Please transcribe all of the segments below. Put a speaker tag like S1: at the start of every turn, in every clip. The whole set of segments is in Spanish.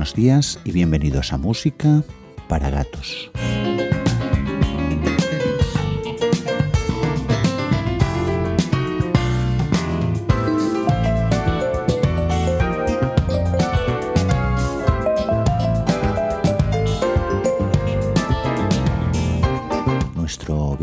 S1: Buenos días y bienvenidos a Música para Gatos.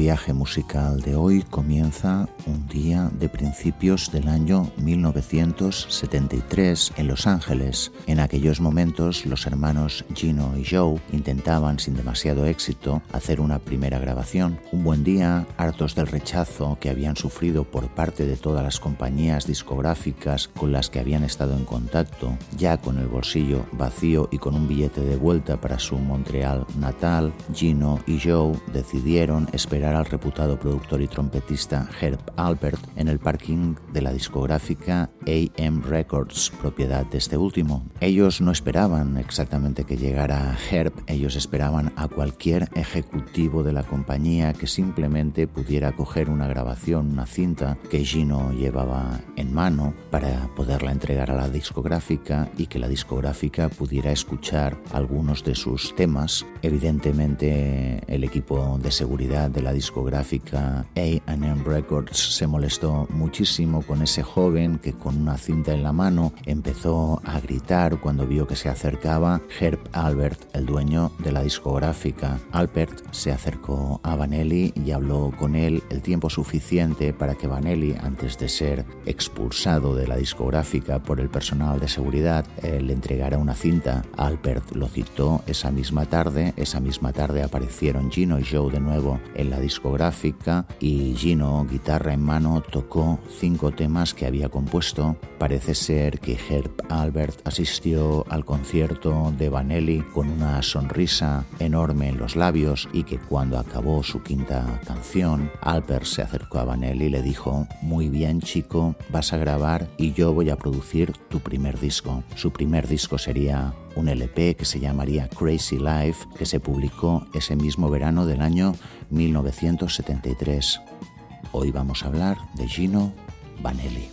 S1: viaje musical de hoy comienza un de principios del año 1973 en Los Ángeles. En aquellos momentos los hermanos Gino y Joe intentaban sin demasiado éxito hacer una primera grabación. Un buen día, hartos del rechazo que habían sufrido por parte de todas las compañías discográficas con las que habían estado en contacto, ya con el bolsillo vacío y con un billete de vuelta para su Montreal natal, Gino y Joe decidieron esperar al reputado productor y trompetista Herb Albert en el parking de la discográfica AM Records, propiedad de este último. Ellos no esperaban exactamente que llegara Herb, ellos esperaban a cualquier ejecutivo de la compañía que simplemente pudiera coger una grabación, una cinta que Gino llevaba en mano para poderla entregar a la discográfica y que la discográfica pudiera escuchar algunos de sus temas. Evidentemente el equipo de seguridad de la discográfica AM Records se molestó muchísimo con ese joven que con una cinta en la mano empezó a gritar cuando vio que se acercaba Herb Albert, el dueño de la discográfica. Albert se acercó a Vanelli y habló con él el tiempo suficiente para que Vanelli, antes de ser expulsado de la discográfica por el personal de seguridad, eh, le entregara una cinta. Albert lo citó esa misma tarde. Esa misma tarde aparecieron Gino y Joe de nuevo en la discográfica y Gino, guitarra en mano, tocó cinco temas que había compuesto. Parece ser que Herb Albert asistió al concierto de Vanelli con una sonrisa enorme en los labios y que cuando acabó su quinta canción, Albert se acercó a Vanelli y le dijo, muy bien chico, vas a grabar y yo voy a producir tu primer disco. Su primer disco sería un LP que se llamaría Crazy Life, que se publicó ese mismo verano del año 1973. Hoy vamos a hablar de Gino Vanelli.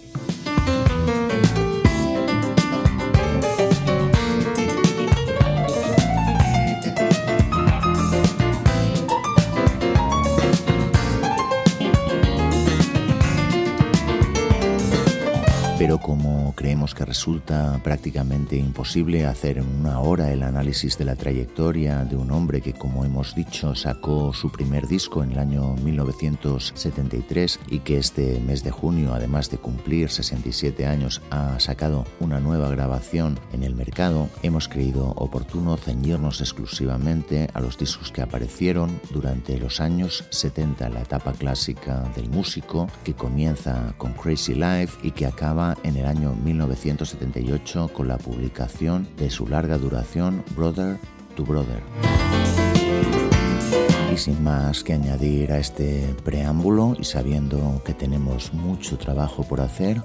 S1: Resulta prácticamente imposible hacer en una hora el análisis de la trayectoria de un hombre que, como hemos dicho, sacó su primer disco en el año 1973 y que este mes de junio, además de cumplir 67 años, ha sacado una nueva grabación en el mercado, hemos creído oportuno ceñirnos exclusivamente a los discos que aparecieron durante los años 70, la etapa clásica del músico que comienza con Crazy Life y que acaba en el año 1978 con la publicación de su larga duración Brother to Brother. Y sin más que añadir a este preámbulo y sabiendo que tenemos mucho trabajo por hacer,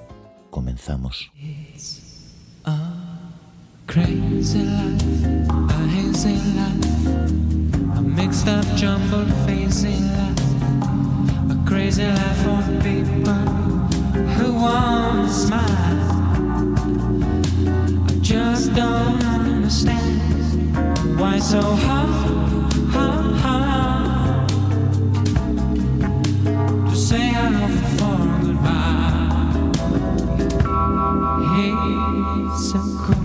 S1: comenzamos. who want to smile. Don't understand why so hard, hard, hard to say I love you for goodbye. Hey, so cool,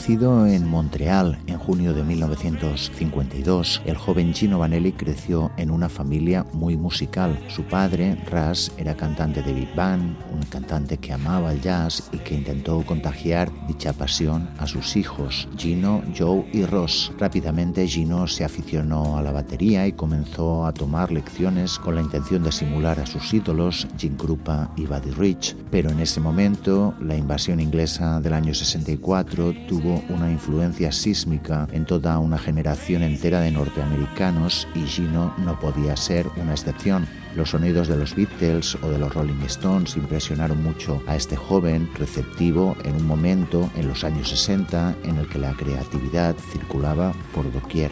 S1: Nacido en Montreal junio de 1952, el joven Gino Vanelli creció en una familia muy musical. Su padre, Ras, era cantante de big band, un cantante que amaba el jazz y que intentó contagiar dicha pasión a sus hijos, Gino, Joe y Ross. Rápidamente Gino se aficionó a la batería y comenzó a tomar lecciones con la intención de simular a sus ídolos, Jim Krupa y Buddy Rich. Pero en ese momento, la invasión inglesa del año 64 tuvo una influencia sísmica en toda una generación entera de norteamericanos y Gino no podía ser una excepción. Los sonidos de los Beatles o de los Rolling Stones impresionaron mucho a este joven receptivo en un momento en los años 60 en el que la creatividad circulaba por doquier.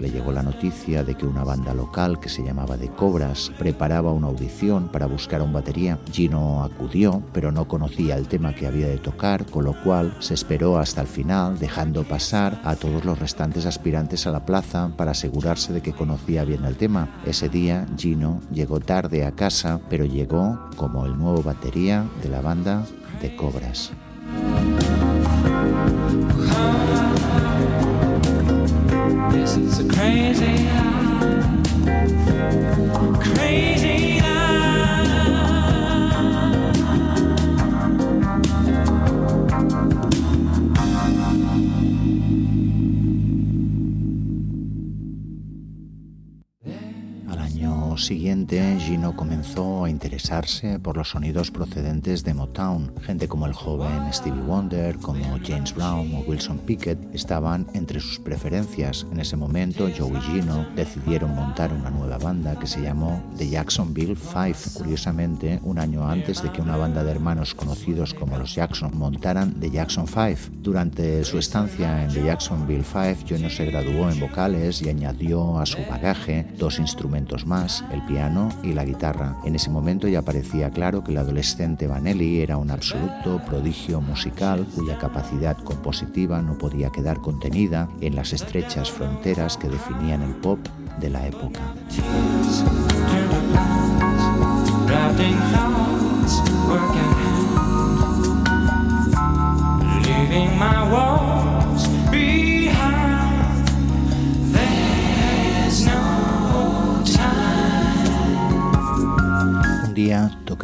S1: Le llegó la noticia de que una banda local que se llamaba The Cobras preparaba una audición para buscar a un batería. Gino acudió, pero no conocía el tema que había de tocar, con lo cual se esperó hasta el final, dejando pasar a todos los restantes aspirantes a la plaza para asegurarse de que conocía bien el tema. Ese día Gino llegó tarde a casa, pero llegó como el nuevo batería de la banda The Cobras. This is a crazy, crazy. Siguiente, Gino comenzó a interesarse por los sonidos procedentes de Motown. Gente como el joven Stevie Wonder, como James Brown o Wilson Pickett estaban entre sus preferencias. En ese momento, Joe y Gino decidieron montar una nueva banda que se llamó The Jacksonville Five. Curiosamente, un año antes de que una banda de hermanos conocidos como los Jackson montaran The Jackson Five. Durante su estancia en The Jacksonville Five, Gino se graduó en vocales y añadió a su bagaje dos instrumentos más, el piano y la guitarra. En ese momento ya parecía claro que el adolescente Vanelli era un absoluto prodigio musical cuya capacidad compositiva no podía quedar contenida en las estrechas fronteras que definían el pop de la época.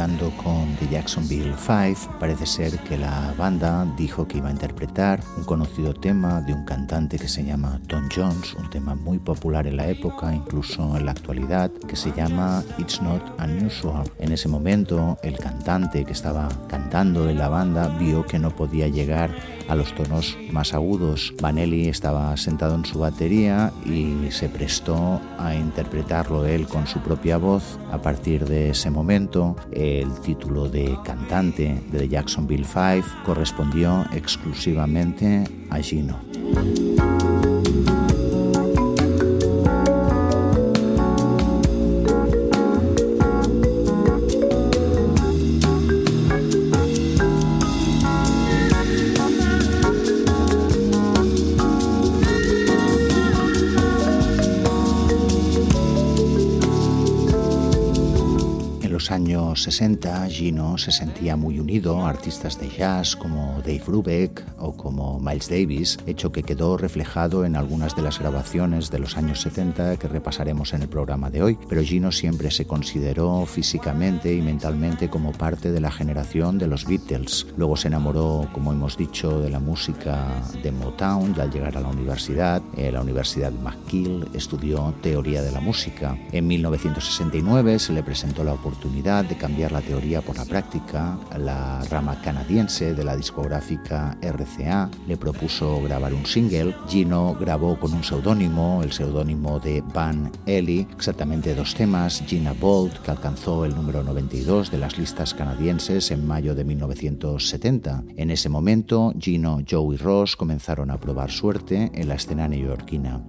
S1: Tocando con The Jacksonville Five, parece ser que la banda dijo que iba a interpretar un conocido tema de un cantante que se llama Tom Jones, un tema muy popular en la época, incluso en la actualidad, que se llama It's Not Unusual. En ese momento, el cantante que estaba cantando en la banda vio que no podía llegar a los tonos más agudos. Vanelli estaba sentado en su batería y se prestó a interpretarlo él con su propia voz. A partir de ese momento, el título de cantante de Jacksonville Five correspondió exclusivamente a Gino. 60, Gino se sentía muy unido a artistas de jazz como Dave Brubeck o como Miles Davis, hecho que quedó reflejado en algunas de las grabaciones de los años 70 que repasaremos en el programa de hoy. Pero Gino siempre se consideró físicamente y mentalmente como parte de la generación de los Beatles. Luego se enamoró, como hemos dicho, de la música de Motown y al llegar a la universidad, en la Universidad McGill, estudió teoría de la música. En 1969 se le presentó la oportunidad de cambiar la teoría por la práctica, la rama canadiense de la discográfica RCA le propuso grabar un single. Gino grabó con un seudónimo, el seudónimo de Van Ellie, exactamente dos temas, Gina Bolt, que alcanzó el número 92 de las listas canadienses en mayo de 1970. En ese momento, Gino, Joe y Ross comenzaron a probar suerte en la escena neoyorquina.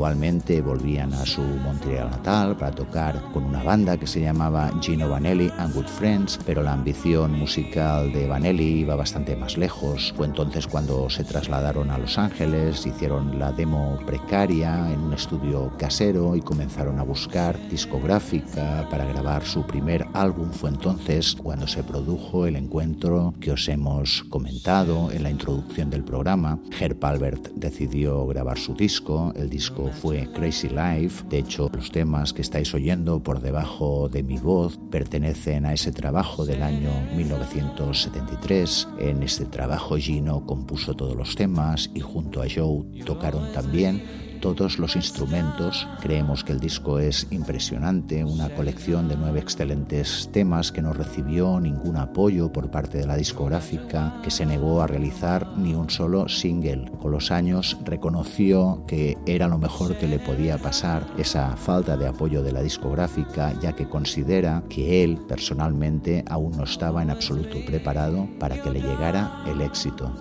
S1: Eventualmente volvían a su Montreal natal para tocar con una banda que se llamaba Gino Vanelli and Good Friends, pero la ambición musical de Vanelli iba bastante más lejos. Fue entonces cuando se trasladaron a Los Ángeles, hicieron la demo precaria en un estudio casero y comenzaron a buscar discográfica para grabar su primer álbum. Fue entonces cuando se produjo el encuentro que os hemos comentado en la introducción del programa. Herb Albert decidió grabar su disco, el disco fue Crazy Life, de hecho los temas que estáis oyendo por debajo de mi voz pertenecen a ese trabajo del año 1973. En este trabajo Gino compuso todos los temas y junto a Joe tocaron también todos los instrumentos. Creemos que el disco es impresionante, una colección de nueve excelentes temas que no recibió ningún apoyo por parte de la discográfica, que se negó a realizar ni un solo single. Con los años reconoció que era lo mejor que le podía pasar esa falta de apoyo de la discográfica, ya que considera que él personalmente aún no estaba en absoluto preparado para que le llegara el éxito.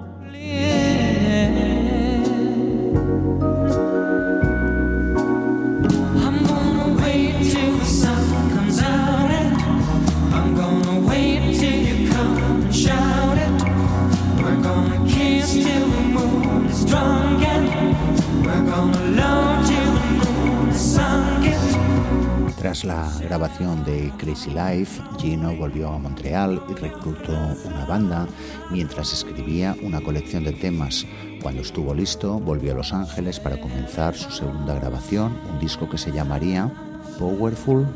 S1: Tras la grabación de Crazy Life, Gino volvió a Montreal y reclutó una banda mientras escribía una colección de temas. Cuando estuvo listo, volvió a Los Ángeles para comenzar su segunda grabación, un disco que se llamaría Powerful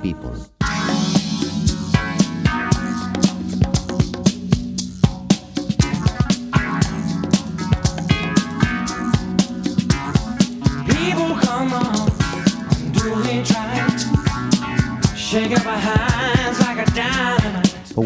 S1: People.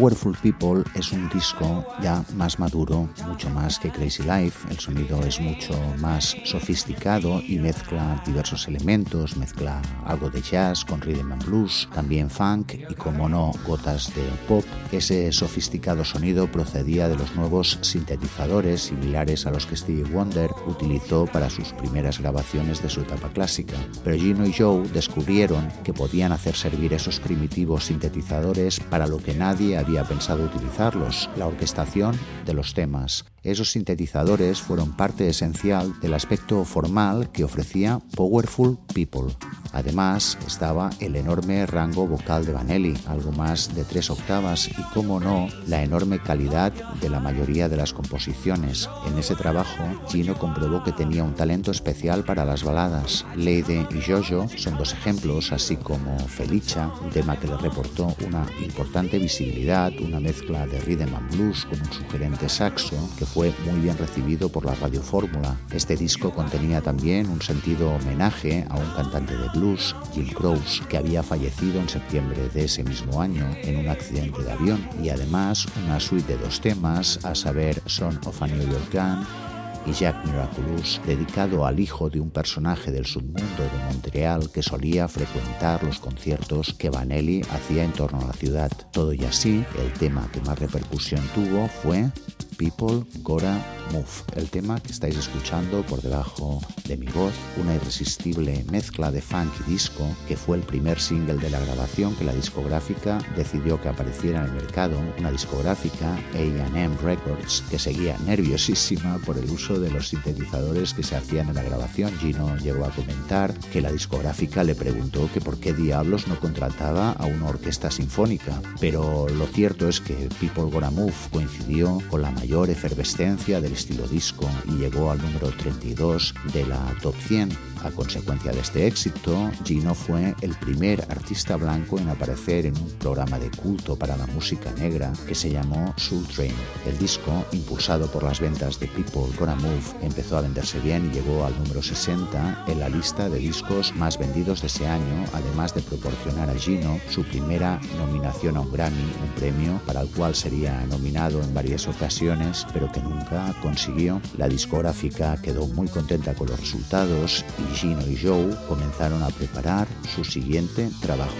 S1: Powerful People es un disco ya más maduro, mucho más que Crazy Life. El sonido es mucho más sofisticado y mezcla diversos elementos, mezcla algo de jazz con rhythm and blues, también funk y como no gotas de pop. Ese sofisticado sonido procedía de los nuevos sintetizadores similares a los que Stevie Wonder utilizó para sus primeras grabaciones de su etapa clásica. Pero Gino y Joe descubrieron que podían hacer servir esos primitivos sintetizadores para lo que nadie había pensado utilizarlos, la orquestación de los temas. Esos sintetizadores fueron parte esencial del aspecto formal que ofrecía Powerful People. Además, estaba el enorme rango vocal de Vanelli, algo más de tres octavas, y como no, la enorme calidad de la mayoría de las composiciones. En ese trabajo, Gino comprobó que tenía un talento especial para las baladas. Leide y Jojo son dos ejemplos, así como Felicia, un tema que le reportó una importante visibilidad, una mezcla de rhythm and blues con un sugerente saxo que fue muy bien recibido por la radiofórmula. Este disco contenía también un sentido homenaje a un cantante de blues, Jim Croce, que había fallecido en septiembre de ese mismo año en un accidente de avión, y además una suite de dos temas, a saber Son of a New York Gun y Jack Miraculous, dedicado al hijo de un personaje del submundo de Montreal que solía frecuentar los conciertos que Vanelli hacía en torno a la ciudad. Todo y así, el tema que más repercusión tuvo fue People Gora Move, el tema que estáis escuchando por debajo de mi voz, una irresistible mezcla de funk y disco que fue el primer single de la grabación que la discográfica decidió que apareciera en el mercado, una discográfica AM Records que seguía nerviosísima por el uso de los sintetizadores que se hacían en la grabación. Gino llegó a comentar que la discográfica le preguntó que por qué diablos no contrataba a una orquesta sinfónica, pero lo cierto es que People Gonna Move coincidió con la mayor efervescencia del estilo disco y llegó al número 32 de la Top 100 a consecuencia de este éxito, Gino fue el primer artista blanco en aparecer en un programa de culto para la música negra que se llamó Soul Train. El disco, impulsado por las ventas de People Gonna Move, empezó a venderse bien y llegó al número 60 en la lista de discos más vendidos de ese año, además de proporcionar a Gino su primera nominación a un Grammy, un premio para el cual sería nominado en varias ocasiones, pero que nunca consiguió. La discográfica quedó muy contenta con los resultados y Gino y Joe comenzaron a preparar su siguiente trabajo.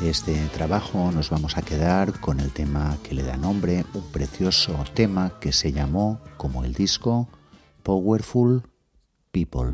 S1: De este
S2: trabajo nos vamos a quedar con el tema que le da nombre, un precioso tema que se llamó, como el disco, Powerful People.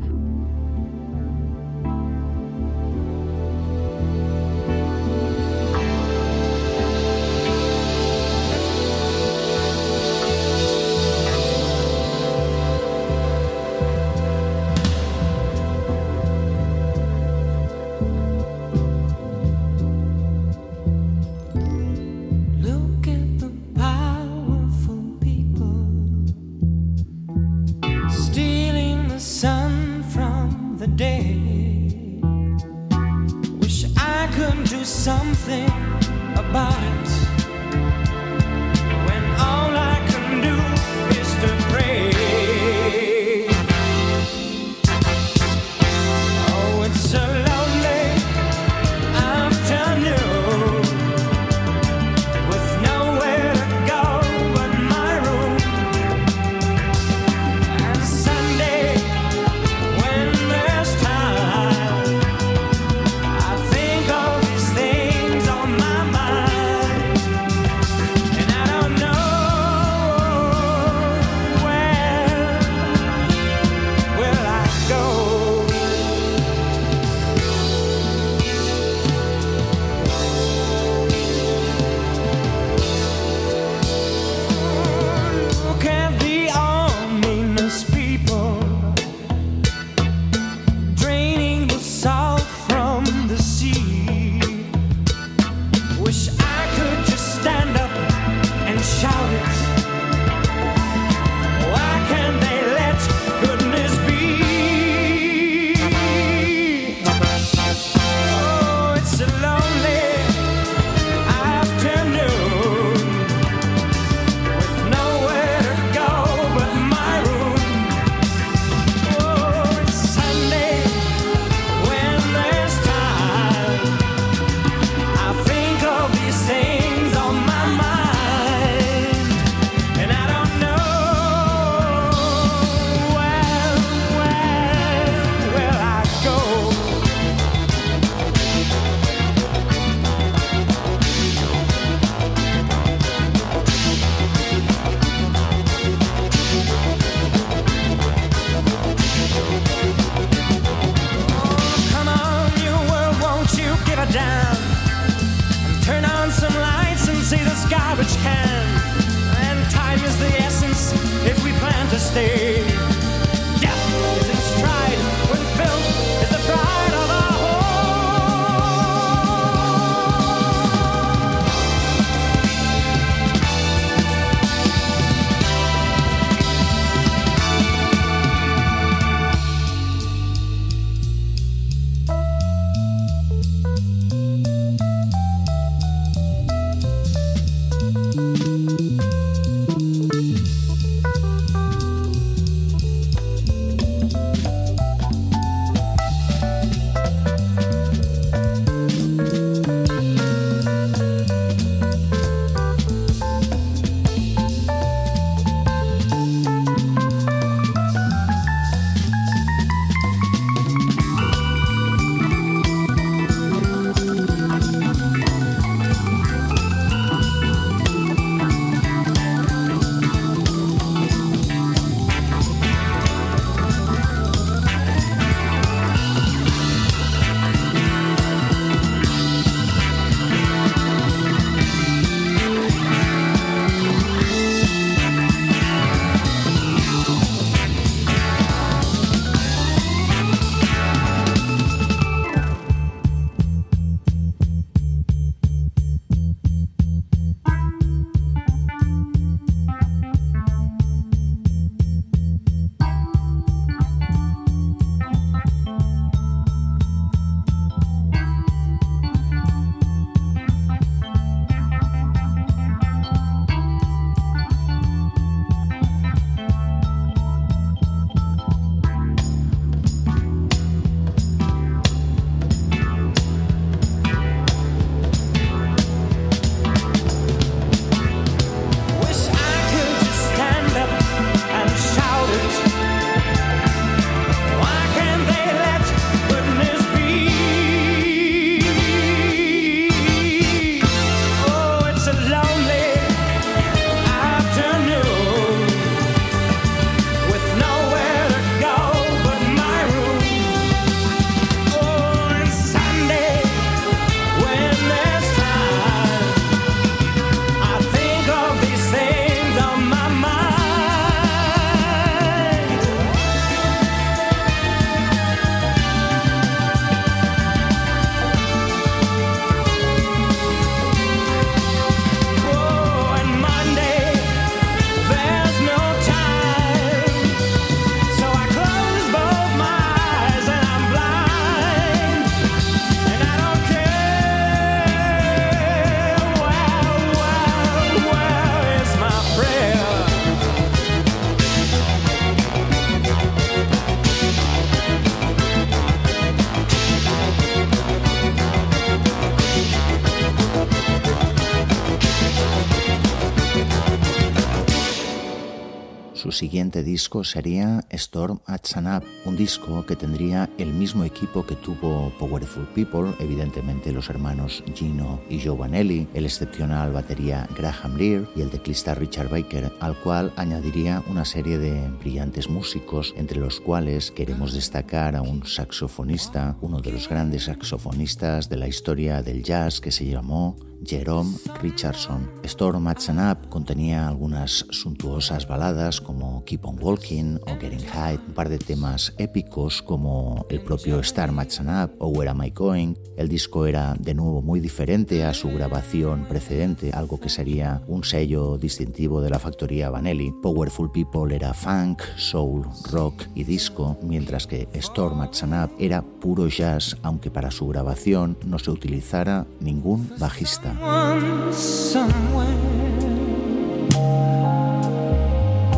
S1: Siguiente disco sería Storm at Sanab, un disco que tendría el mismo equipo que tuvo Powerful People, evidentemente los hermanos Gino y Joe Vanelli, el excepcional batería Graham Lear y el teclista Richard Baker, al cual añadiría una serie de brillantes músicos, entre los cuales queremos destacar a un saxofonista, uno de los grandes saxofonistas de la historia del jazz que se llamó Jerome Richardson. Storm at Up contenía algunas suntuosas baladas como Keep on Walking o Getting High, un par de temas épicos como el propio Star Match Up o Where Am I Going. El disco era de nuevo muy diferente a su grabación precedente, algo que sería un sello distintivo de la factoría Vanelli. Powerful People era funk, soul, rock y disco, mientras que Storm at Up era puro jazz, aunque para su grabación no se utilizara ningún bajista.
S2: One somewhere,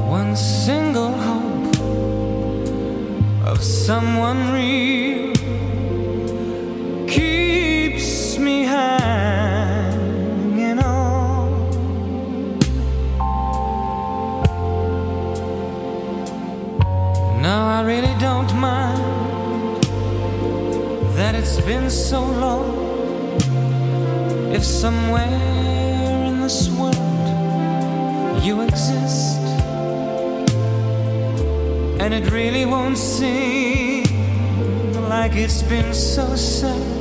S2: one single hope of someone real keeps me hanging on. Now I really don't mind that it's been so long if somewhere in this world you exist, and it really won't seem like it's been so sad.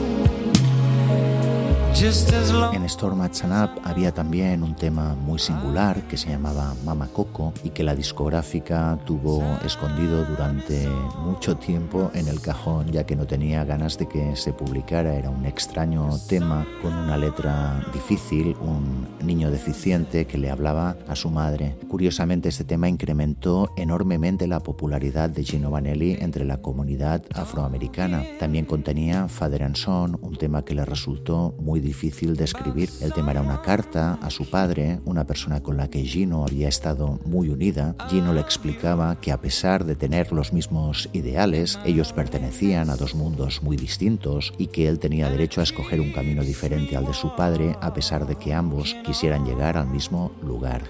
S1: En Storm at Up había también un tema muy singular que se llamaba Mama Coco y que la discográfica tuvo escondido durante mucho tiempo en el cajón ya que no tenía ganas de que se publicara. Era un extraño tema con una letra difícil, un niño deficiente que le hablaba a su madre. Curiosamente este tema incrementó enormemente la popularidad de Gino Vanelli entre la comunidad afroamericana. También contenía Father and Son, un tema que le resultó muy difícil difícil de escribir. El tema era una carta a su padre, una persona con la que Gino había estado muy unida. Gino le explicaba que a pesar de tener los mismos ideales, ellos pertenecían a dos mundos muy distintos y que él tenía derecho a escoger un camino diferente al de su padre a pesar de que ambos quisieran llegar al mismo lugar.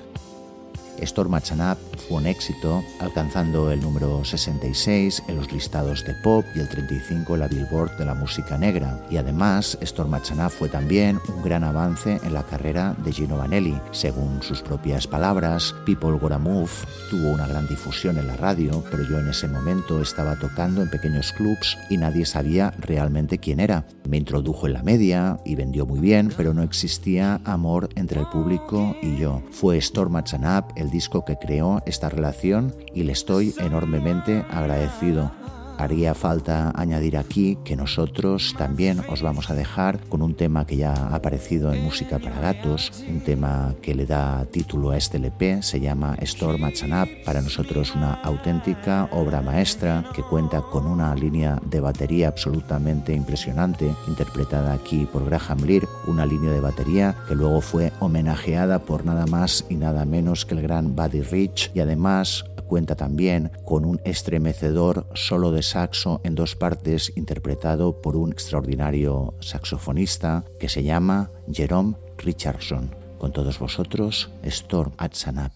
S1: Storm Up fue un éxito, alcanzando el número 66 en los listados de pop y el 35 en la Billboard de la música negra. Y además, Storm Up fue también un gran avance en la carrera de Gino Vanelli. Según sus propias palabras, People Gotta Move tuvo una gran difusión en la radio, pero yo en ese momento estaba tocando en pequeños clubs y nadie sabía realmente quién era. Me introdujo en la media y vendió muy bien, pero no existía amor entre el público y yo. Fue Storm Up el disco que creó esta relación y le estoy enormemente agradecido. Haría falta añadir aquí que nosotros también os vamos a dejar con un tema que ya ha aparecido en Música para Gatos, un tema que le da título a este LP, se llama Storm at Up, para nosotros una auténtica obra maestra que cuenta con una línea de batería absolutamente impresionante, interpretada aquí por Graham Lear, una línea de batería que luego fue homenajeada por nada más y nada menos que el gran Buddy Rich y además cuenta también con un estremecedor solo de saxo en dos partes interpretado por un extraordinario saxofonista que se llama Jerome Richardson. Con todos vosotros, Storm at Sanap.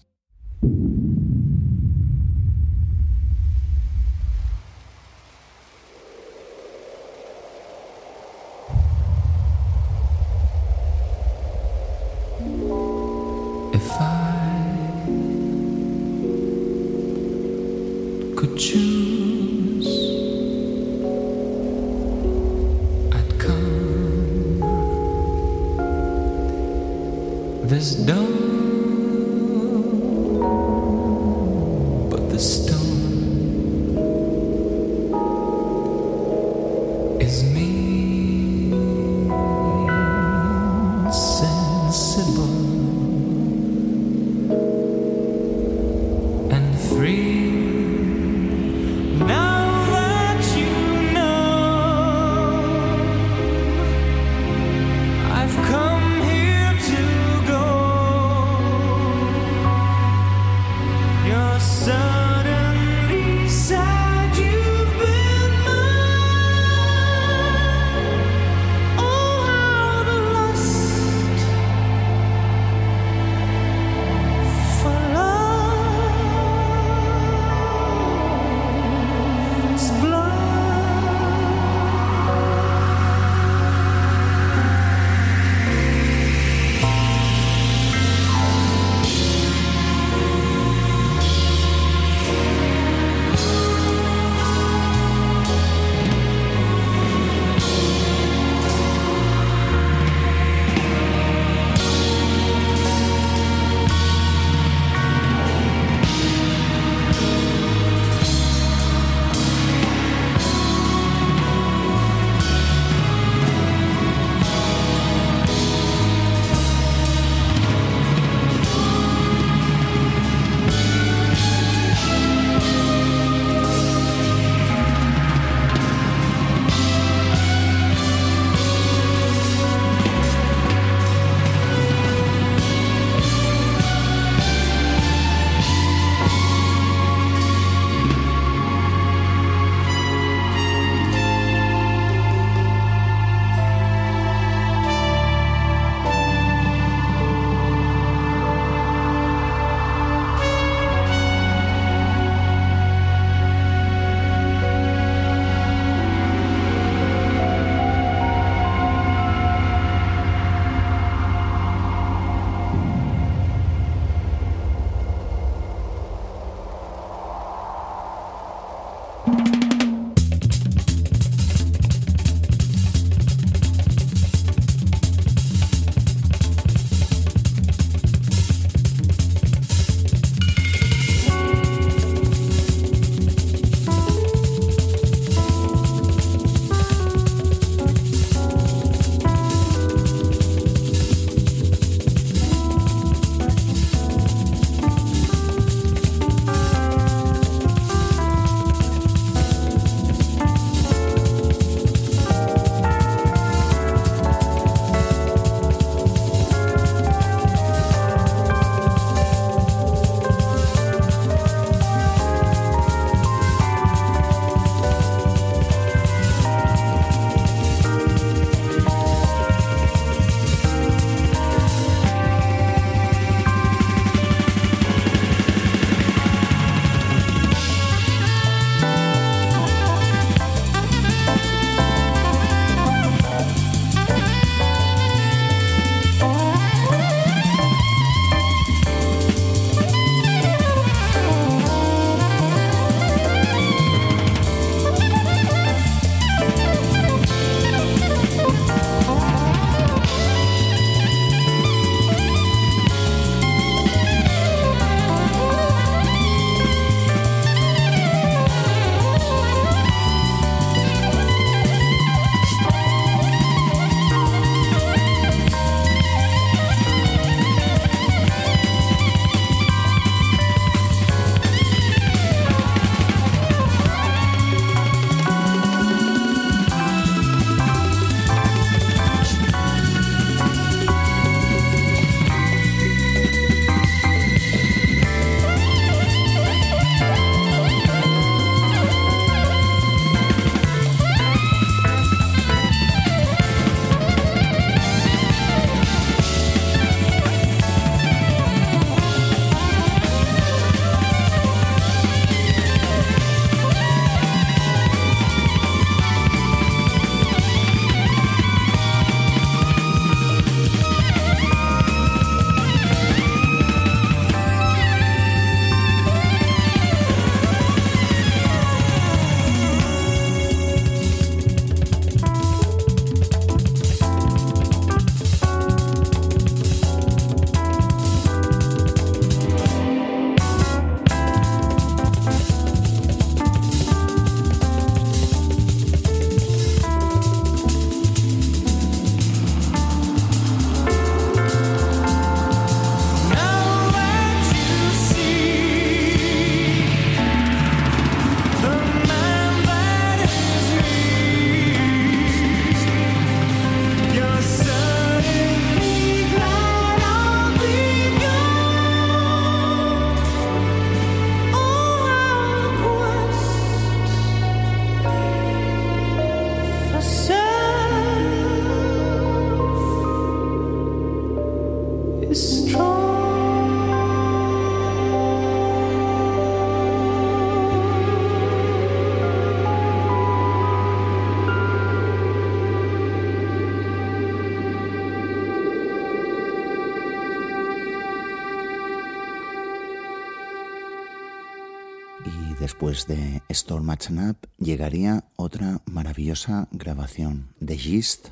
S1: Después de Storm Up llegaría otra maravillosa grabación, The Gist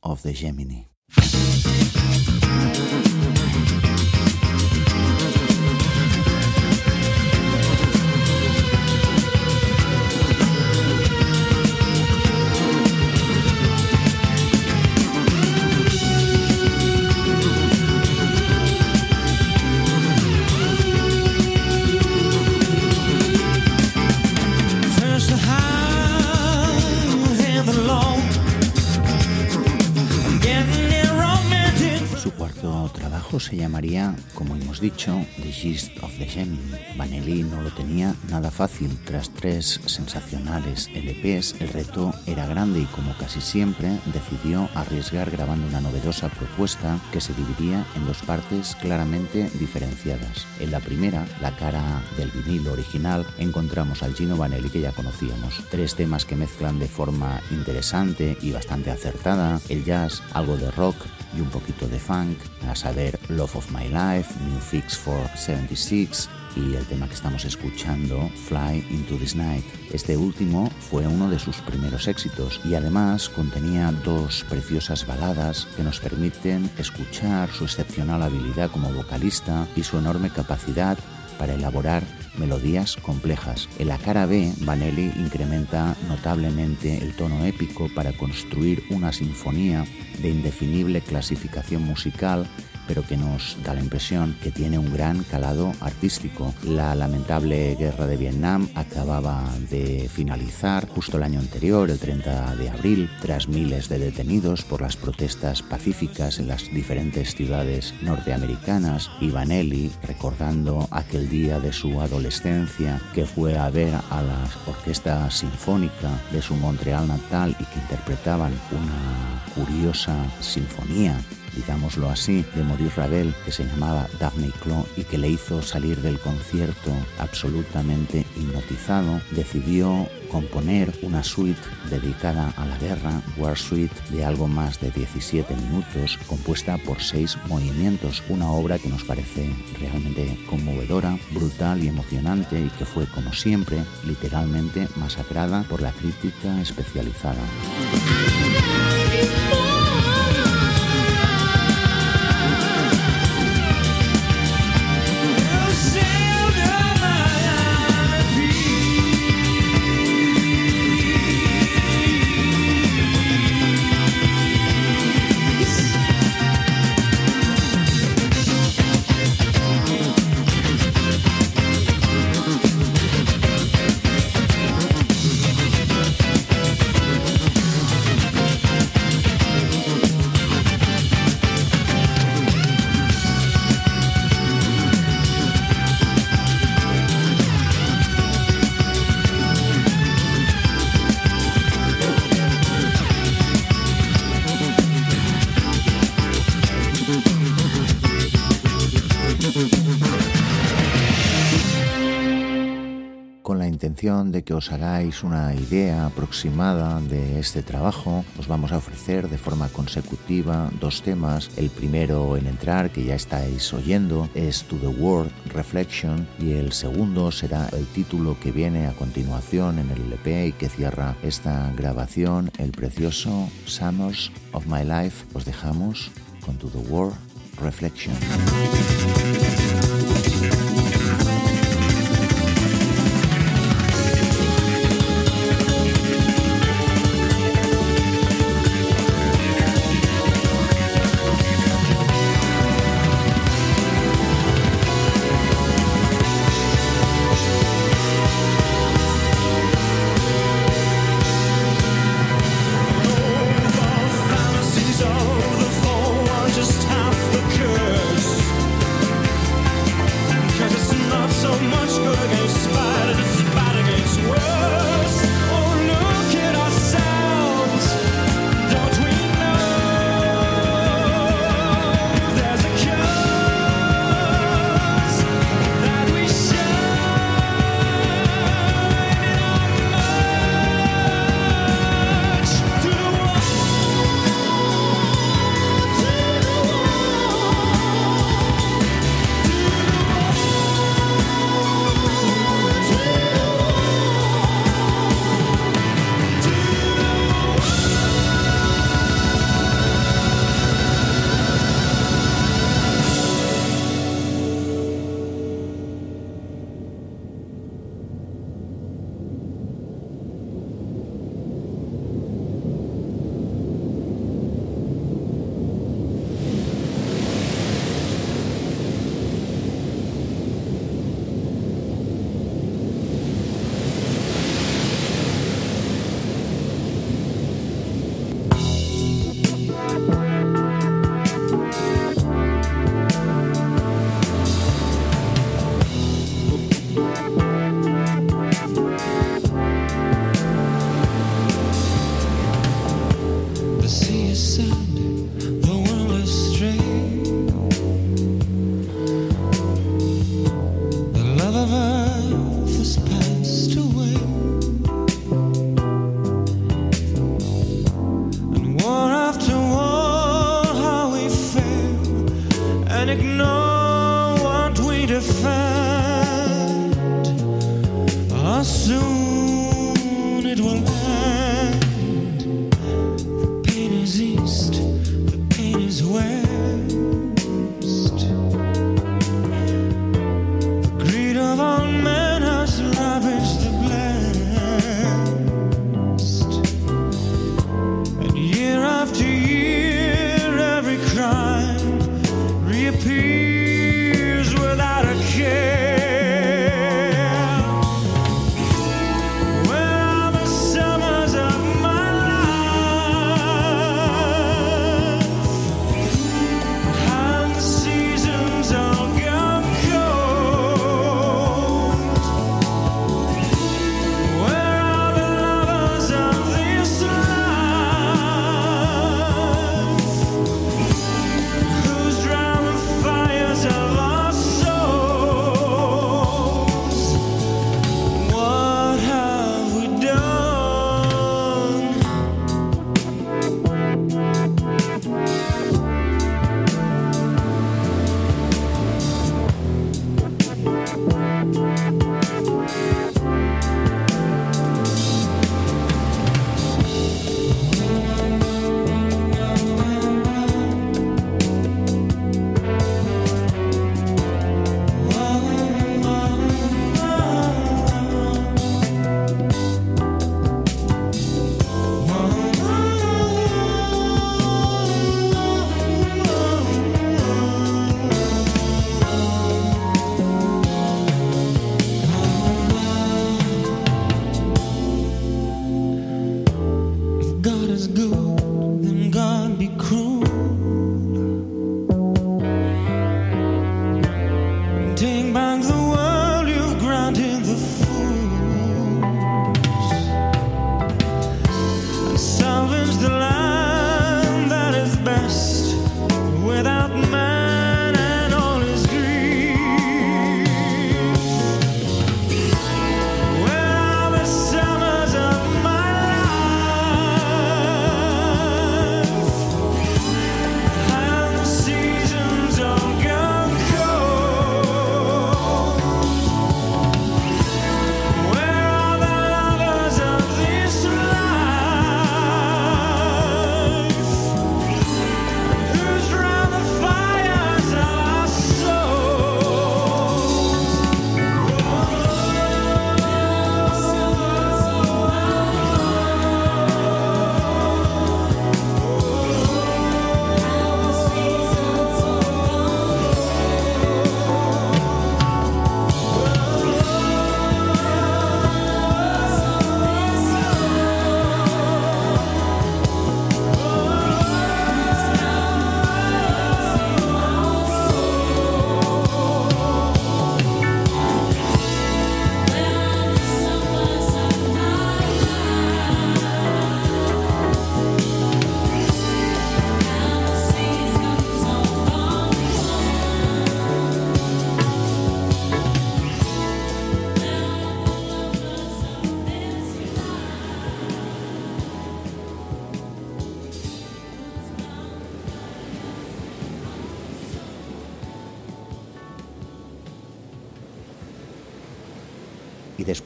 S1: of the Gemini. Hemos dicho, The Gist of the Gemini. Vanelli no lo tenía nada fácil. Tras tres sensacionales LPs, el reto era grande y como casi siempre, decidió arriesgar grabando una novedosa propuesta que se dividía en dos partes claramente diferenciadas. En la primera, la cara del vinilo original, encontramos al Gino Vanelli que ya conocíamos. Tres temas que mezclan de forma interesante y bastante acertada, el jazz, algo de rock y un poquito de funk, a saber Love of My Life, New Fix for 76 y el tema que estamos escuchando, Fly into this Night. Este último fue uno de sus primeros éxitos y además contenía dos preciosas baladas que nos permiten escuchar su excepcional habilidad como vocalista y su enorme capacidad para elaborar melodías complejas. En la cara B, Vanelli incrementa notablemente el tono épico para construir una sinfonía de indefinible clasificación musical pero que nos da la impresión que tiene un gran calado artístico. La lamentable guerra de Vietnam acababa de finalizar justo el año anterior, el 30 de abril, tras miles de detenidos por las protestas pacíficas en las diferentes ciudades norteamericanas. Vanelli, recordando aquel día de su adolescencia que fue a ver a la orquesta sinfónica de su Montreal natal y que interpretaban una curiosa sinfonía digámoslo así, de Maurice Ravel, que se llamaba Daphne Clo y que le hizo salir del concierto absolutamente hipnotizado, decidió componer una suite dedicada a la guerra, War Suite, de algo más de 17 minutos, compuesta por seis movimientos, una obra que nos parece realmente conmovedora, brutal y emocionante y que fue, como siempre, literalmente masacrada por la crítica especializada. Os hagáis una idea aproximada de este trabajo, os vamos a ofrecer de forma consecutiva dos temas. El primero en entrar, que ya estáis oyendo, es To the World Reflection y el segundo será el título que viene a continuación en el LP y que cierra esta grabación, el precioso Summers of My Life. Os dejamos con To the World Reflection.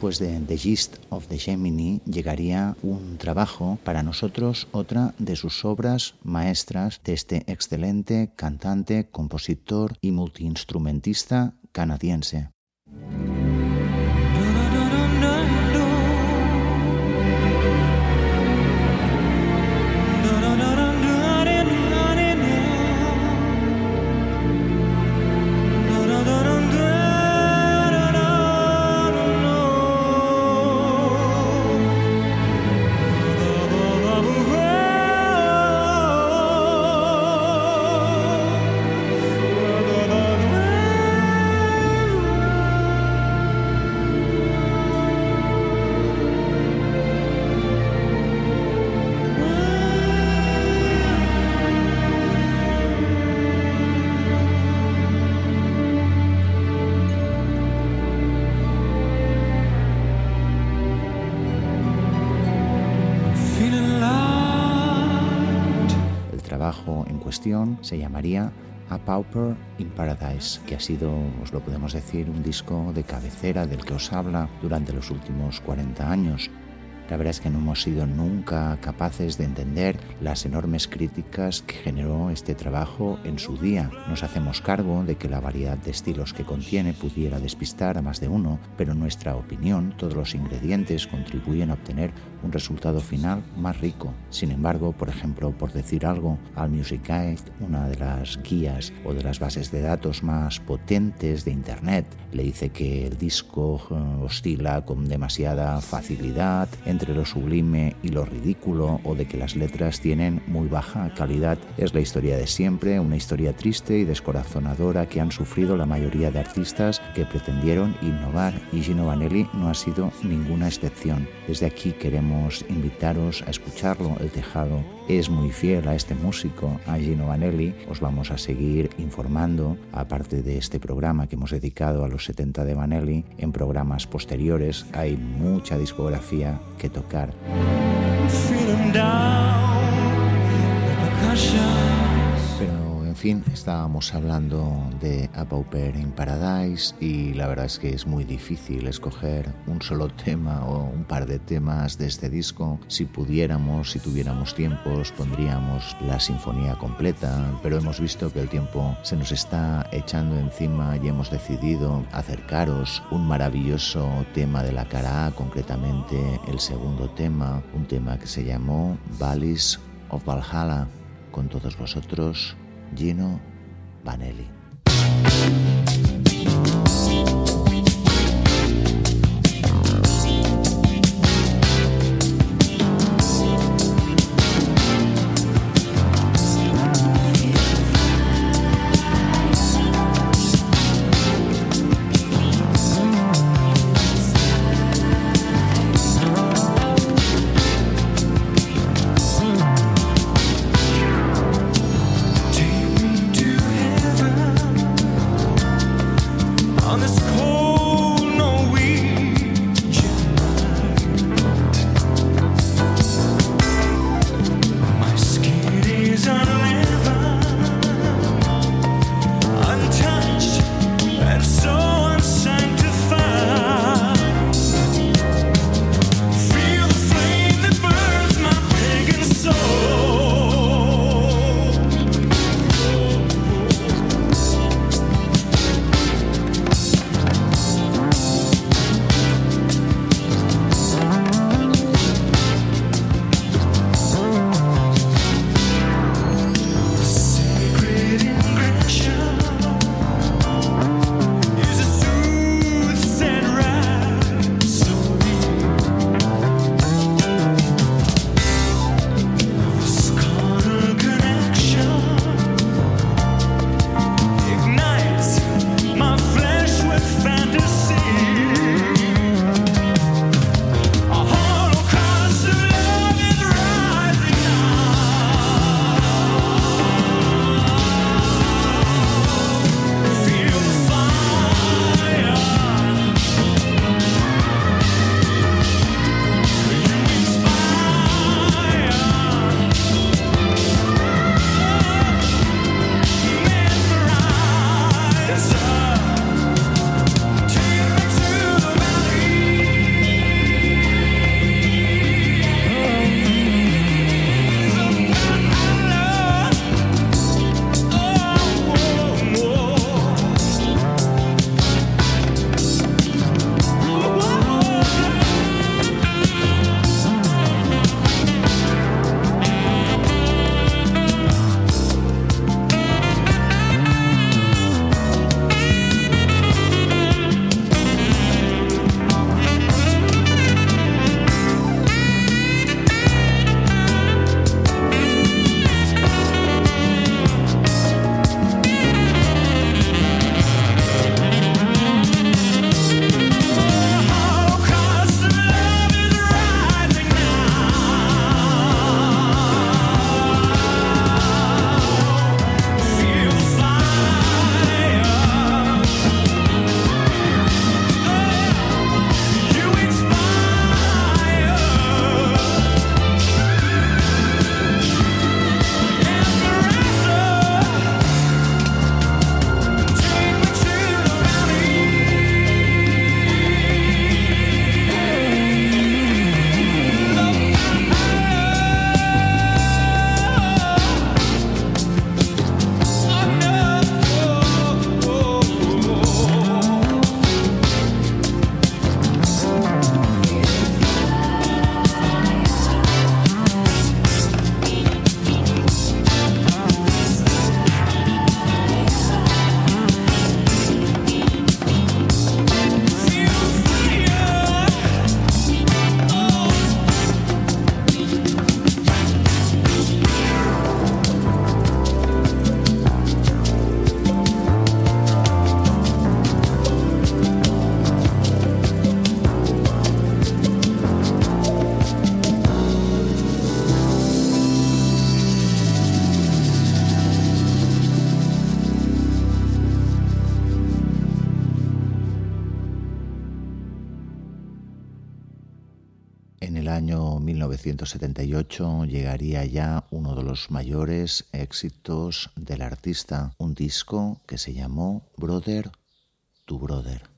S2: Después de The Gist of the Gemini llegaría un trabajo, para nosotros otra de sus obras maestras de este excelente cantante, compositor y multiinstrumentista canadiense.
S1: A Pauper in Paradise, que ha sido, os lo podemos decir, un disco de cabecera del que os habla durante los últimos 40 años. La verdad es que no hemos sido nunca capaces de entender las enormes críticas que generó este trabajo en su día. Nos hacemos cargo de que la variedad de estilos que contiene pudiera despistar a más de uno, pero en nuestra opinión todos los ingredientes contribuyen a obtener un resultado final más rico. Sin embargo, por ejemplo, por decir algo, al Music Guide, una de las guías o de las bases de datos más potentes de Internet, le dice que el disco eh, oscila con demasiada facilidad entre entre lo sublime y lo ridículo o de que las letras tienen muy baja calidad. Es la historia de siempre, una historia triste y descorazonadora que han sufrido la mayoría de artistas que pretendieron innovar y Gino Vanelli no ha sido ninguna excepción. Desde aquí queremos invitaros a escucharlo. El Tejado es muy fiel a este músico, a Gino Vanelli. Os vamos a seguir informando, aparte de este programa que hemos dedicado a los 70 de Vanelli, en programas posteriores hay mucha discografía que tocar. Fin, estábamos hablando de A Pauper in Paradise y la verdad es que es muy difícil escoger un solo tema o un par de temas de este disco. Si pudiéramos, si tuviéramos tiempos, pondríamos la sinfonía completa, pero hemos visto que el tiempo se nos está echando encima y hemos decidido acercaros un maravilloso tema de la cara A, concretamente el segundo tema, un tema que se llamó Valleys of Valhalla. Con todos vosotros, Gino Vanelli. 1978 llegaría ya uno de los mayores éxitos del artista, un disco que se llamó Brother to Brother.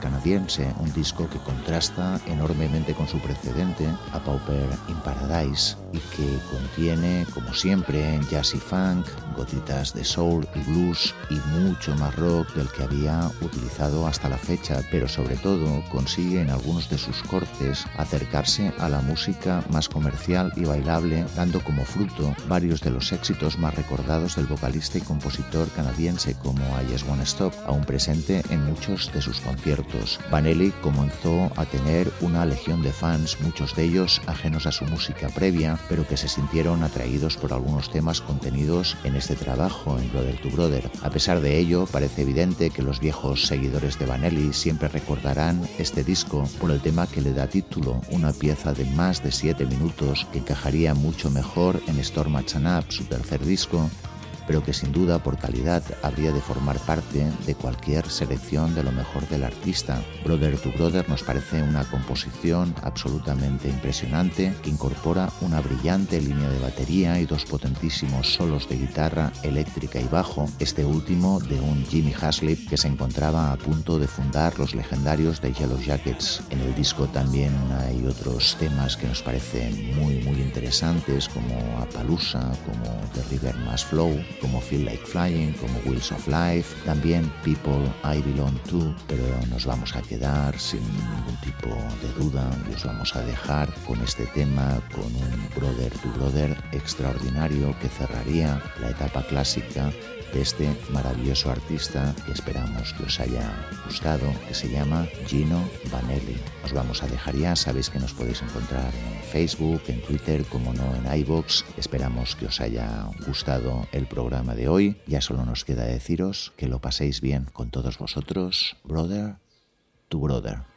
S1: Canadiense, un disco que contrasta enormemente con su precedente, A Pauper in Paradise, y que contiene, como siempre, jazz y funk, gotitas de soul y blues y mucho más rock del que había utilizado hasta la fecha, pero sobre todo consigue en algunos de sus cortes acercarse a la música más comercial y bailable, dando como fruto varios de los éxitos más recordados del vocalista y compositor canadiense como I Just Wanna Stop, aún presente en muchos de sus conciertos. Vanelli comenzó a tener una legión de fans, muchos de ellos ajenos a su música previa, pero que se sintieron atraídos por algunos temas contenidos en este trabajo en Brother to Brother. A pesar de ello, parece evidente que los viejos seguidores de Vanelli siempre recordarán este disco por el tema que le da título, una pieza de más de 7 minutos que encajaría mucho mejor en Storm su tercer disco, pero que sin duda por calidad habría de formar parte de cualquier selección de lo mejor del artista. Brother to Brother nos parece una composición absolutamente impresionante que incorpora una brillante línea de batería y dos potentísimos solos de guitarra eléctrica y bajo, este último de un Jimmy Haslip que se encontraba a punto de fundar los legendarios de Yellow Jackets. En el disco también hay otros temas que nos parecen muy muy interesantes como Appaloosa, como The River Mass Flow, como Feel Like Flying, como Wheels of Life, también People I Belong To, pero nos vamos a quedar sin ningún tipo de duda y os vamos a dejar con este tema, con un Brother to Brother extraordinario que cerraría la etapa clásica de este maravilloso artista que esperamos que os haya gustado, que se llama Gino Vanelli. Os vamos a dejar ya, sabéis que nos podéis encontrar en Facebook, en Twitter, como no en iBox. Esperamos que os haya gustado el programa de hoy. Ya solo nos queda deciros que lo paséis bien con todos vosotros, brother to brother.